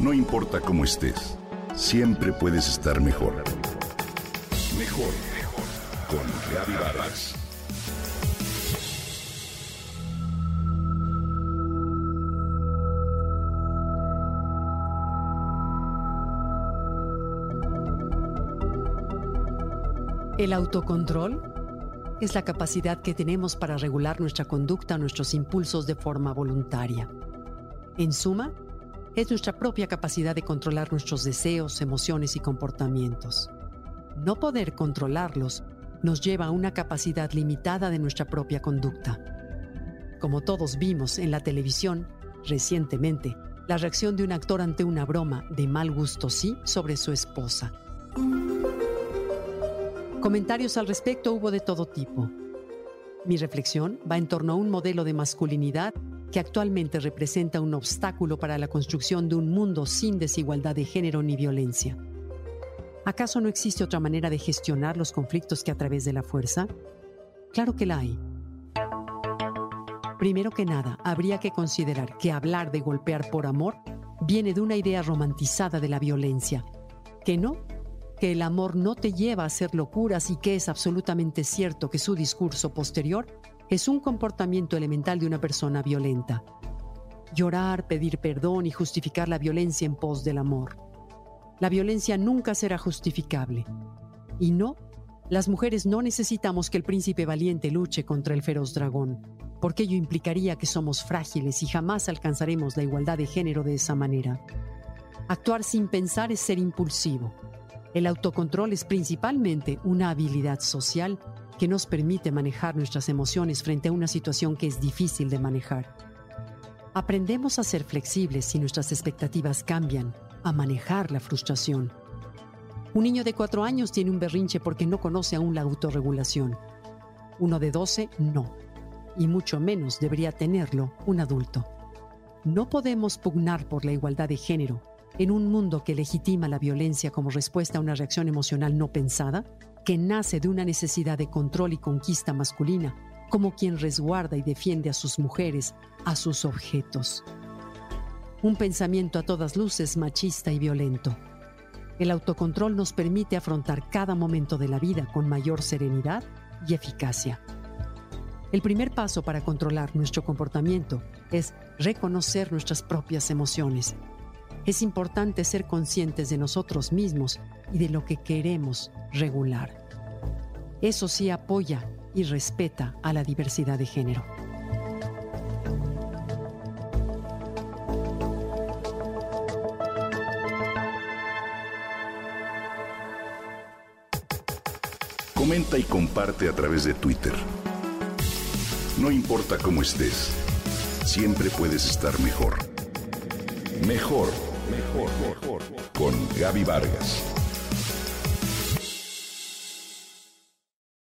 No importa cómo estés, siempre puedes estar mejor. Mejor, mejor. Con Reavivadas. El autocontrol es la capacidad que tenemos para regular nuestra conducta, nuestros impulsos de forma voluntaria. En suma, es nuestra propia capacidad de controlar nuestros deseos, emociones y comportamientos. No poder controlarlos nos lleva a una capacidad limitada de nuestra propia conducta. Como todos vimos en la televisión recientemente, la reacción de un actor ante una broma de mal gusto sí sobre su esposa. Comentarios al respecto hubo de todo tipo. Mi reflexión va en torno a un modelo de masculinidad que actualmente representa un obstáculo para la construcción de un mundo sin desigualdad de género ni violencia. ¿Acaso no existe otra manera de gestionar los conflictos que a través de la fuerza? Claro que la hay. Primero que nada, habría que considerar que hablar de golpear por amor viene de una idea romantizada de la violencia, que no, que el amor no te lleva a hacer locuras y que es absolutamente cierto que su discurso posterior es un comportamiento elemental de una persona violenta. Llorar, pedir perdón y justificar la violencia en pos del amor. La violencia nunca será justificable. Y no, las mujeres no necesitamos que el príncipe valiente luche contra el feroz dragón, porque ello implicaría que somos frágiles y jamás alcanzaremos la igualdad de género de esa manera. Actuar sin pensar es ser impulsivo. El autocontrol es principalmente una habilidad social que nos permite manejar nuestras emociones frente a una situación que es difícil de manejar. Aprendemos a ser flexibles si nuestras expectativas cambian, a manejar la frustración. Un niño de cuatro años tiene un berrinche porque no conoce aún la autorregulación. Uno de 12 no. Y mucho menos debería tenerlo un adulto. No podemos pugnar por la igualdad de género en un mundo que legitima la violencia como respuesta a una reacción emocional no pensada que nace de una necesidad de control y conquista masculina, como quien resguarda y defiende a sus mujeres, a sus objetos. Un pensamiento a todas luces machista y violento. El autocontrol nos permite afrontar cada momento de la vida con mayor serenidad y eficacia. El primer paso para controlar nuestro comportamiento es reconocer nuestras propias emociones. Es importante ser conscientes de nosotros mismos y de lo que queremos regular. Eso sí apoya y respeta a la diversidad de género. Comenta y comparte a través de Twitter. No importa cómo estés, siempre puedes estar mejor. Mejor, mejor. Con Gaby Vargas.